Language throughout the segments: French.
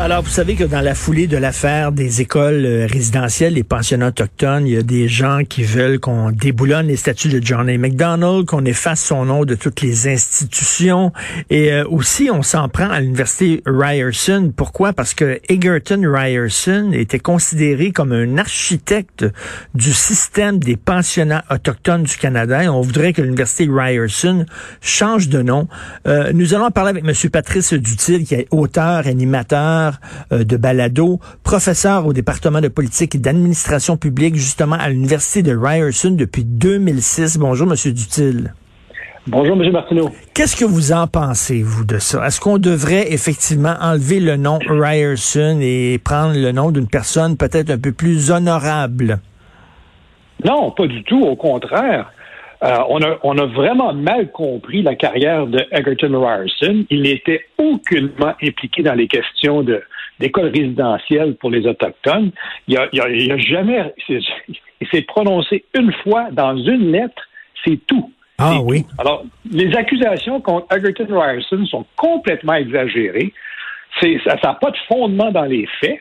Alors, vous savez que dans la foulée de l'affaire des écoles euh, résidentielles, les pensionnats autochtones, il y a des gens qui veulent qu'on déboulonne les statuts de John A. MacDonald, qu'on efface son nom de toutes les institutions. Et euh, aussi, on s'en prend à l'université Ryerson. Pourquoi? Parce que Egerton Ryerson était considéré comme un architecte du système des pensionnats autochtones du Canada. Et on voudrait que l'université Ryerson change de nom. Euh, nous allons parler avec M. Patrice Dutil, qui est auteur, animateur, euh, de balado, professeur au département de politique et d'administration publique, justement à l'université de Ryerson depuis 2006. Bonjour, Monsieur Dutil. Bonjour, M. Martineau. Qu'est-ce que vous en pensez, vous, de ça? Est-ce qu'on devrait effectivement enlever le nom Ryerson et prendre le nom d'une personne peut-être un peu plus honorable? Non, pas du tout. Au contraire. Euh, on, a, on a vraiment mal compris la carrière de Egerton Ryerson. Il n'était aucunement impliqué dans les questions de d'école résidentielle pour les Autochtones. Il a, il a, il a jamais... Il s'est prononcé une fois dans une lettre, c'est tout. Ah oui. Alors, les accusations contre Egerton Ryerson sont complètement exagérées. C'est, ça n'a pas de fondement dans les faits.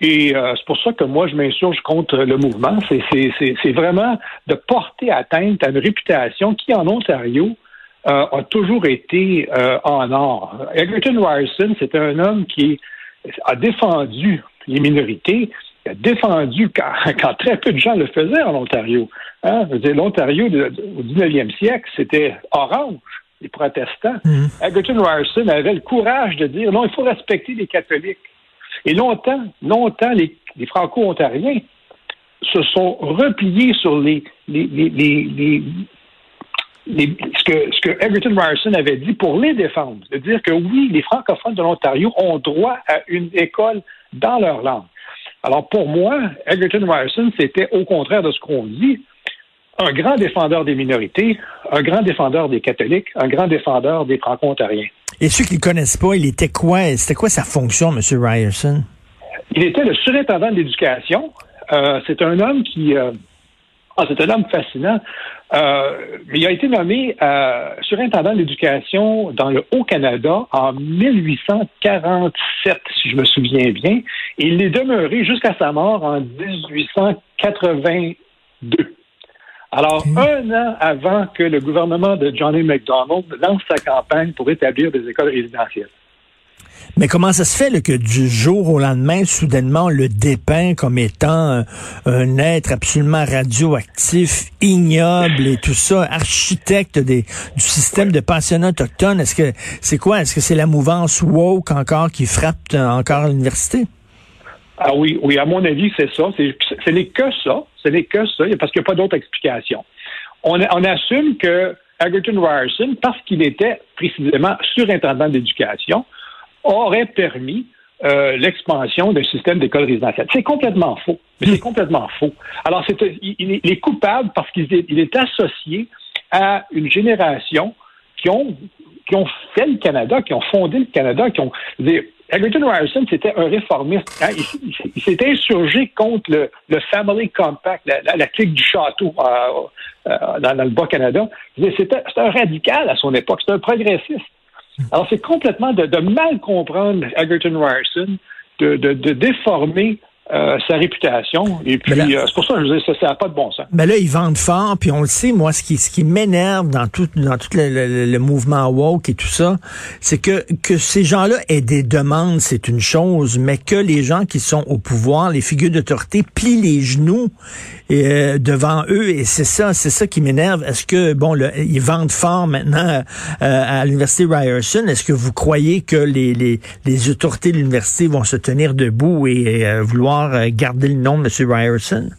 Et euh, c'est pour ça que moi, je m'insurge contre le mouvement. C'est vraiment de porter atteinte à une réputation qui, en Ontario, euh, a toujours été euh, en or. Egerton Ryerson, c'est un homme qui a défendu les minorités, il a défendu quand, quand, très peu de gens le faisaient en Ontario. Hein? L'Ontario au 19e siècle, c'était orange, les protestants. Mm. Egerton Ryerson avait le courage de dire non, il faut respecter les catholiques. Et longtemps, longtemps, les, Franco-Ontariens se sont repliés sur ce, que, que Egerton Ryerson avait dit pour les défendre, de dire que oui, les francophones de l'Ontario ont droit à une école dans leur langue. Alors pour moi, Egerton Ryerson, c'était au contraire de ce qu'on dit, un grand défendeur des minorités, un grand défendeur des catholiques, un grand défendeur des franco-ontariens. Et ceux qui ne le connaissent pas, il était quoi? C'était quoi sa fonction, M. Ryerson? Il était le surintendant de l'éducation. Euh, c'est un homme qui... Euh, ah, c'est un homme fascinant. Euh, il a été nommé surintendant de l'éducation dans le Haut-Canada en 1847, si je me souviens bien. Et il est demeuré jusqu'à sa mort en 1882. Alors, un an avant que le gouvernement de Johnny MacDonald lance sa campagne pour établir des écoles résidentielles. Mais comment ça se fait là, que du jour au lendemain, soudainement, on le dépeint comme étant un, un, être absolument radioactif, ignoble et tout ça, architecte des, du système de pensionnats autochtones? Est-ce que c'est quoi? Est-ce que c'est la mouvance woke encore qui frappe encore l'université? Ah oui, oui, à mon avis, c'est ça. Ce n'est que ça. Ce n'est que ça, parce qu'il n'y a pas d'autre explication. On, on assume que Egerton Ryerson, parce qu'il était précisément surintendant d'éducation, aurait permis euh, l'expansion d'un système d'école résidentielle. C'est complètement faux. Mais c'est complètement faux. Alors, c'est, il, il, est coupable parce qu'il est, il est associé à une génération qui ont, qui ont fait le Canada, qui ont fondé le Canada, qui ont. Egerton Ryerson, c'était un réformiste. Hein? Il, s'est insurgé contre le, le, Family Compact, la, clique du château euh, euh, dans, le Bas-Canada. C'était un radical à son époque, c'était un progressiste. Alors, c'est complètement de, mal comprendre Egerton Ryerson, de, de déformer euh, sa réputation. Et puis, euh, c'est pour ça que je dis ça, n'a pas de bon sens. Mais là, ils vendent fort, puis on le sait, moi, ce qui, ce qui m'énerve dans tout, dans tout le, le, le, mouvement woke et tout ça, c'est que, que ces gens-là aient des demandes, c'est une chose, mais que les gens qui sont au pouvoir, les figures d'autorité, plient les genoux euh, devant eux, et c'est ça, c'est ça qui m'énerve. Est-ce que, bon, le, ils vendent fort maintenant euh, à l'université Ryerson, est-ce que vous croyez que les, les, les autorités de l'université vont se tenir debout et euh, vouloir garder le nom de M. Ryerson?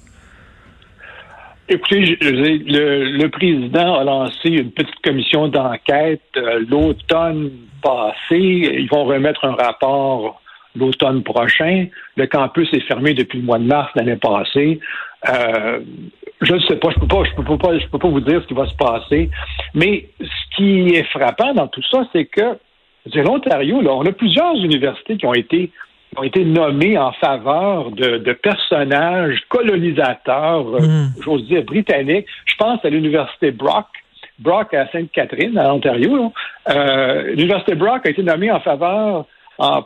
Écoutez, le, président a lancé une petite commission d'enquête euh, l'automne passé. Ils vont remettre un rapport l'automne prochain. Le campus est fermé depuis le mois de mars l'année passée. Euh, je ne sais pas, je peux pas, je peux pas, peux pas vous dire ce qui va se passer. Mais ce qui est frappant dans tout ça, c'est que l'Ontario, on a plusieurs universités qui ont été ont été nommés en faveur de, personnages colonisateurs, mm. j'ose dire britanniques. Je pense à l'université Brock, Brock à Sainte-Catherine, à Ontario. Euh, l'université Brock a été nommée en faveur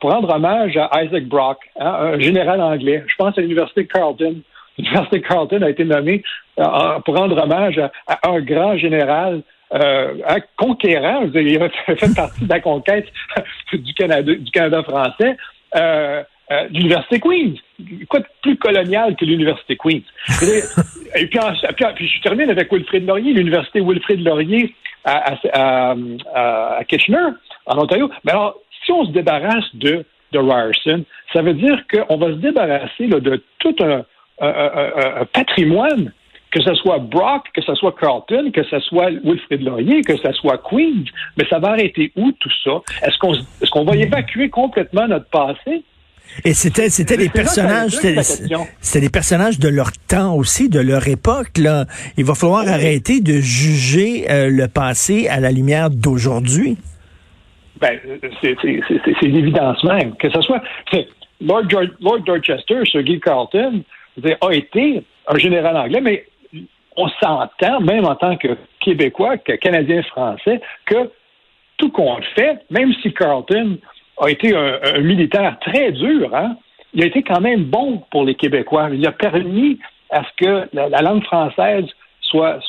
pour rendre hommage à Isaac Brock, hein, un général anglais. Je pense à l'université Carleton. L'université Carleton a été nommée pour rendre hommage à, un grand général euh, conquérant. Il a fait partie de la conquête du Canada, du Canada français. Euh, euh, l'université Queen's. Quoi de plus colonial que l'université Queen's? et puis, puis, je termine avec Wilfrid Laurier, l'université Wilfrid Laurier à, à, à, Kitchener, en Ontario. Mais alors, si on se débarrasse de, de Ryerson, ça veut dire qu'on va se débarrasser de tout un, un, patrimoine que ce soit Brock, que ce soit Carlton, que ce soit Wilfrid Laurier, que ce soit Queens, mais ça va arrêter où tout ça? Est-ce qu'on est qu'on va évacuer complètement notre passé? Et c'était c'était des personnages c'était des personnages de leur temps aussi, de leur époque là. Il va falloir arrêter de juger euh, le passé à la lumière d'aujourd'hui. Ben c'est l'évidence même que ce soit Lord, Lord Dorchester, Sir Guy Carlton, a été un général anglais, mais on s'entend, même en tant que Québécois, que Canadien français, que tout compte fait, même si Carlton a été un, militaire très dur, hein, il a été quand même bon pour les Québécois. Il a permis à ce que la, langue française soit,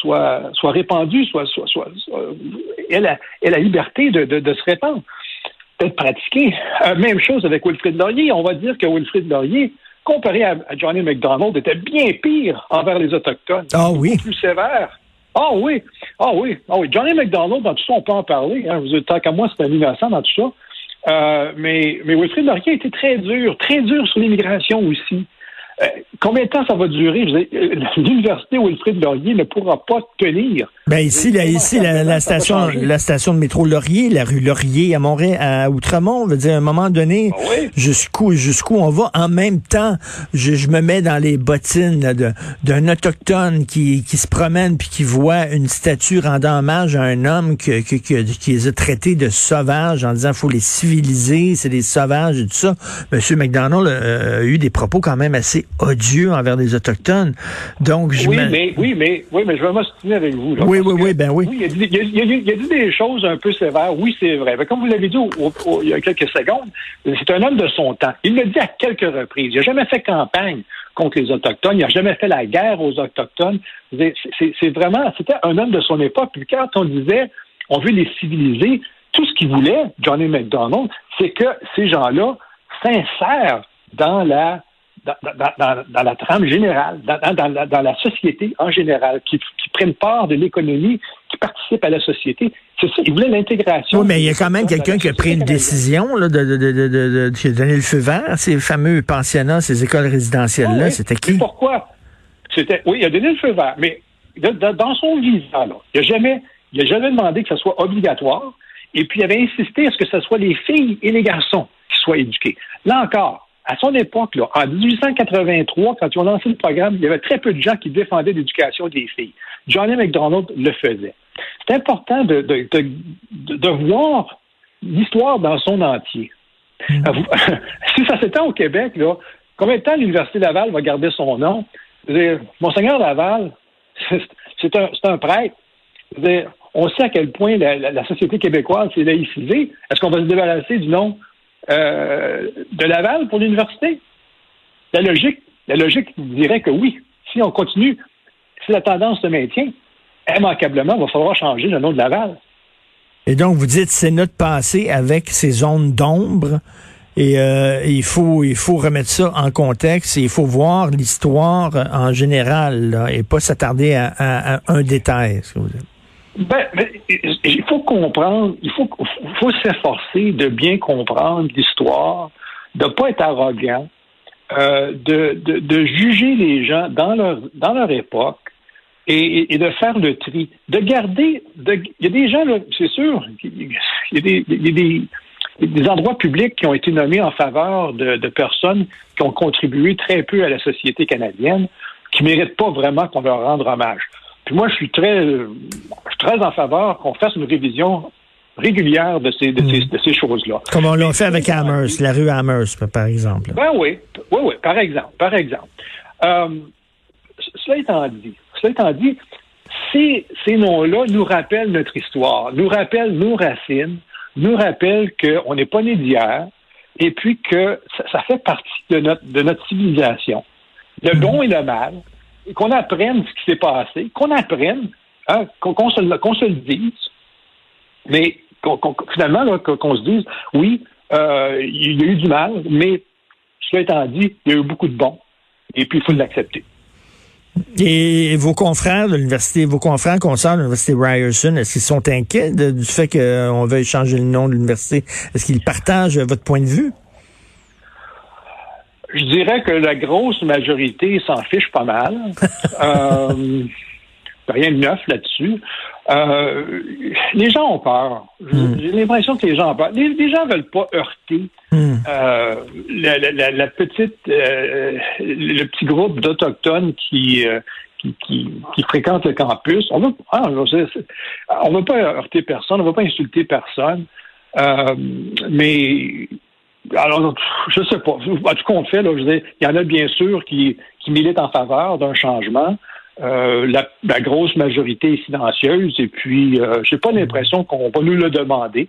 répandue, soit, soit, soit, ait, la, liberté de, de, se répandre, d'être pratiquée. Euh, même chose avec Wilfrid Laurier. On va dire que Wilfrid Laurier comparé à, Johnny McDonald, était bien pire envers les Autochtones. Ah oui. Plus sévère. Ah oui. Ah oui. Ah oui. Johnny McDonald, dans tout ça, on peut en parler. Hein. Vous êtes, tant qu'à moi, c'est un innocent dans tout ça. Euh, mais, mais Wilfrid Laurier a été très dur, très dur sur l'immigration aussi. Euh, combien de temps ça va durer? Euh, l'université Wilfrid Laurier ne pourra pas tenir. Ben ici, ici la, station, la station de métro Laurier, la rue Laurier à Montréal, à Outremont, veut dire à un moment donné, ah jusqu'où jusqu'où on va? En même temps, je, me mets dans les bottines d'un autochtone qui, qui se promène puis qui voit une statue rendant hommage à un homme que, que, qui les a traités de sauvages en disant faut les civiliser, c'est des sauvages et tout ça. Monsieur McDonald euh, a eu des propos quand même assez odieux envers les autochtones. Donc je oui, mais oui, mais oui, mais je vais m'ostiner avec vous. Oui, oui, oui, ben oui. il, a dit, il, a dit, des choses un peu sévères. Oui, c'est vrai. Mais comme vous l'avez dit il y a quelques secondes, c'est un homme de son temps. Il l'a dit à quelques reprises. Il n'a jamais fait campagne contre les Autochtones. Il n'a jamais fait la guerre aux Autochtones. C'est vraiment, c'était un homme de son époque. Puis quand on disait, on veut les civiliser, tout ce qu'il voulait, Johnny McDonald, c'est que ces gens-là s'insèrent dans la dans, la trame générale, dans, la, société en général, qui, prennent part de l'économie, qui participent à la société. C'est ça, ils voulaient l'intégration. Oui, mais il y a quand même quelqu'un qui a pris une décision là, de, de, de, de, donner le feu vert, ces fameux pensionnats, ces écoles résidentielles-là. C'était qui? Pourquoi? C'était, oui, il a donné le feu vert, mais dans son visa, là, il n'a jamais, il a jamais demandé que ce soit obligatoire, et puis il avait insisté à ce que ce soit les filles et les garçons qui soient éduqués. Là encore, à son époque, là, en 1883, quand ils ont lancé le programme, il y avait très peu de gens qui défendaient l'éducation des filles. Johnny McDonald le faisait. C'est important de, de, de, voir l'histoire dans son entier. Hmm. si ça s'étend au Québec, là, combien de temps l'Université Laval va garder son nom? Monseigneur Laval, c'est un, un prêtre. on sait à quel point la, la société québécoise s'est laïcisée. Est-ce qu'on va se débarrasser du nom euh, de Laval pour l'université? La logique, la logique dirait que oui. Si on continue, si la tendance se maintient, immanquablement, il va falloir changer le nom de Laval. Et donc, vous dites, c'est notre passé avec ces zones d'ombre. Et euh, il faut il faut remettre ça en contexte et il faut voir l'histoire en général et pas s'attarder à, un détail. vous dites? Ben, il faut comprendre, il faut, faut s'efforcer de bien comprendre l'histoire, de ne pas être arrogant, euh, de, de, de, juger les gens dans leur, dans leur époque et, et de faire le tri. De garder. De, il y a des gens, c'est sûr, il y a des, y a des des endroits publics qui ont été nommés en faveur de, de, personnes qui ont contribué très peu à la société canadienne, qui ne méritent pas vraiment qu'on leur rende hommage. Puis moi, je suis très, très en faveur qu'on fasse une révision régulière de ces, de ces, de ces choses-là. Comme on l'a fait avec Amherst, la rue Amherst, par exemple. Ben oui, oui, oui, par exemple, par exemple. Euh, cela étant dit, cela étant dit, ces, ces noms-là nous rappellent notre histoire, nous rappellent nos racines, nous rappellent qu'on n'est pas né d'hier, et puis que ça, ça, fait partie de notre, de notre civilisation, le bon et le mal, qu'on apprenne ce qui s'est passé, qu'on apprenne, hein, qu'on qu se, le dise, mais qu finalement, qu'on se dise, oui, euh, il y a eu du mal, mais cela étant dit, il y a eu beaucoup de bon, et puis il faut l'accepter. Et vos confrères de l'université, vos confrères concerts de l'université Ryerson, est-ce qu'ils sont inquiets du fait qu'on veuille changer le nom de l'université? Est-ce qu'ils partagent votre point de vue? Je dirais que la grosse majorité s'en fiche pas mal. euh, rien de neuf là-dessus. Euh, les gens ont peur. Mm. J'ai l'impression que les gens ont peur. Les, les gens veulent pas heurter mm. euh, la, la, la, petite, euh, le petit groupe d'autochtones qui, euh, qui, qui, qui, fréquentent le campus. On veut, ah, on veut pas heurter personne, on veut pas insulter personne. Euh, mais alors, je sais pas. En tout compte fait, là, je dis, il y en a bien sûr qui, qui militent en faveur d'un changement. Euh, la, la, grosse majorité est silencieuse et puis euh, j'ai pas l'impression qu'on va nous le demander.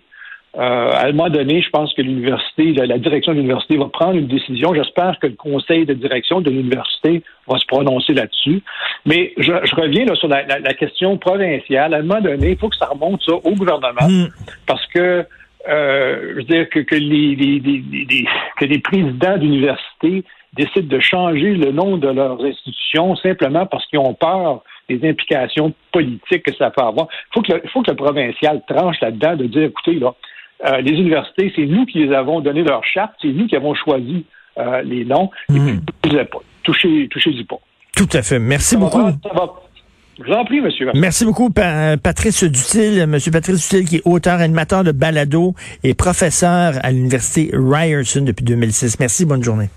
Euh, à un moment donné, je pense que l'université, la, la, direction de l'université va prendre une décision. J'espère que le conseil de direction de l'université va se prononcer là-dessus. Mais je, je reviens là, sur la, la, question provinciale. À un moment donné, il faut que ça remonte ça au gouvernement mm. parce que euh, je veux dire que, que les, les, les, que les présidents d'université décident de changer le nom de leurs institutions simplement parce qu'ils ont peur des implications politiques que ça peut avoir. Il faut que le, faut que le provincial tranche là-dedans de dire, écoutez, là, euh, les universités, c'est nous qui les avons donné leur charte, c'est nous qui avons choisi euh, les noms, et mmh. puis, pas. Touchez, touchez-y pas. Tout à fait. Merci ça beaucoup. Va, ça va. Je vous en prie, monsieur. Merci beaucoup, pa Patrice Dutil. Monsieur Patrice Dutil, qui est auteur, animateur de balado et professeur à l'Université Ryerson depuis 2006. Merci, bonne journée.